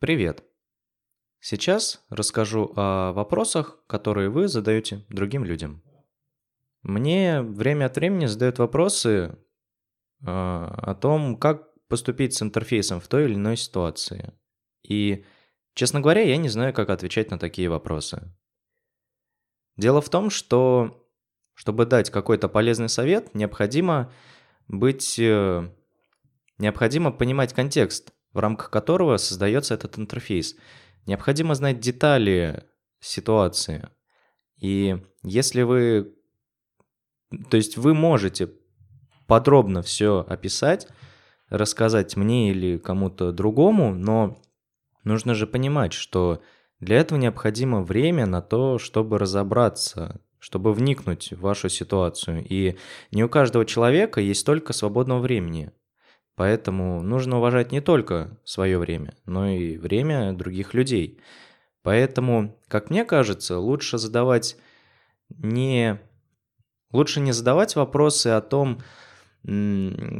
Привет! Сейчас расскажу о вопросах, которые вы задаете другим людям. Мне время от времени задают вопросы а, о том, как поступить с интерфейсом в той или иной ситуации. И, честно говоря, я не знаю, как отвечать на такие вопросы. Дело в том, что чтобы дать какой-то полезный совет, необходимо быть... э, Необходимо понимать контекст, в рамках которого создается этот интерфейс. Необходимо знать детали ситуации. И если вы... То есть вы можете подробно все описать, рассказать мне или кому-то другому, но нужно же понимать, что для этого необходимо время на то, чтобы разобраться, чтобы вникнуть в вашу ситуацию. И не у каждого человека есть столько свободного времени. Поэтому нужно уважать не только свое время, но и время других людей. Поэтому, как мне кажется, лучше задавать не... Лучше не задавать вопросы о том,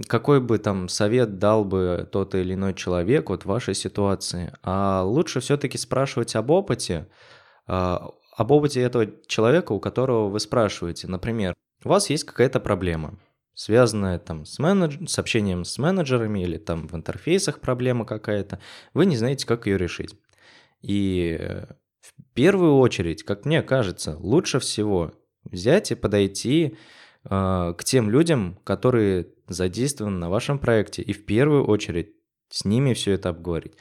какой бы там совет дал бы тот или иной человек вот в вашей ситуации, а лучше все-таки спрашивать об опыте, а, об опыте этого человека, у которого вы спрашиваете. Например, у вас есть какая-то проблема, связанная там с, менедж... с общением с менеджерами или там в интерфейсах проблема какая-то, вы не знаете, как ее решить. И э, в первую очередь, как мне кажется, лучше всего взять и подойти э, к тем людям, которые задействованы на вашем проекте, и в первую очередь с ними все это обговорить.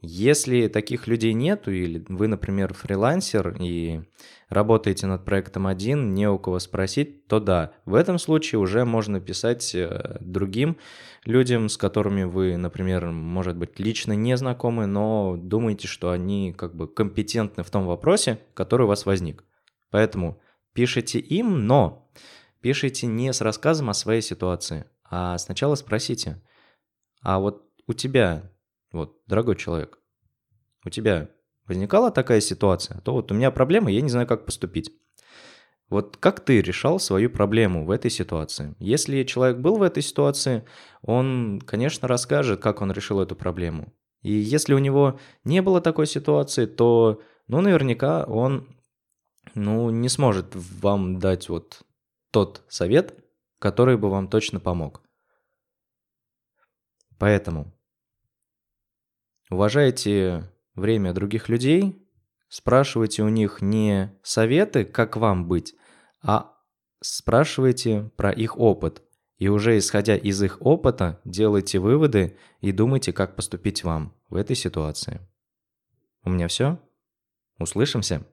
Если таких людей нету, или вы, например, фрилансер и работаете над проектом один, не у кого спросить, то да, в этом случае уже можно писать э, другим людям, с которыми вы, например, может быть, лично не знакомы, но думаете, что они как бы компетентны в том вопросе, который у вас возник. Поэтому пишите им, но пишите не с рассказом о своей ситуации, а сначала спросите, а вот у тебя вот, дорогой человек, у тебя возникала такая ситуация, а то вот у меня проблема, я не знаю, как поступить. Вот как ты решал свою проблему в этой ситуации? Если человек был в этой ситуации, он, конечно, расскажет, как он решил эту проблему. И если у него не было такой ситуации, то, ну, наверняка он, ну, не сможет вам дать вот тот совет, который бы вам точно помог. Поэтому Уважайте время других людей, спрашивайте у них не советы, как вам быть, а спрашивайте про их опыт. И уже исходя из их опыта, делайте выводы и думайте, как поступить вам в этой ситуации. У меня все. Услышимся.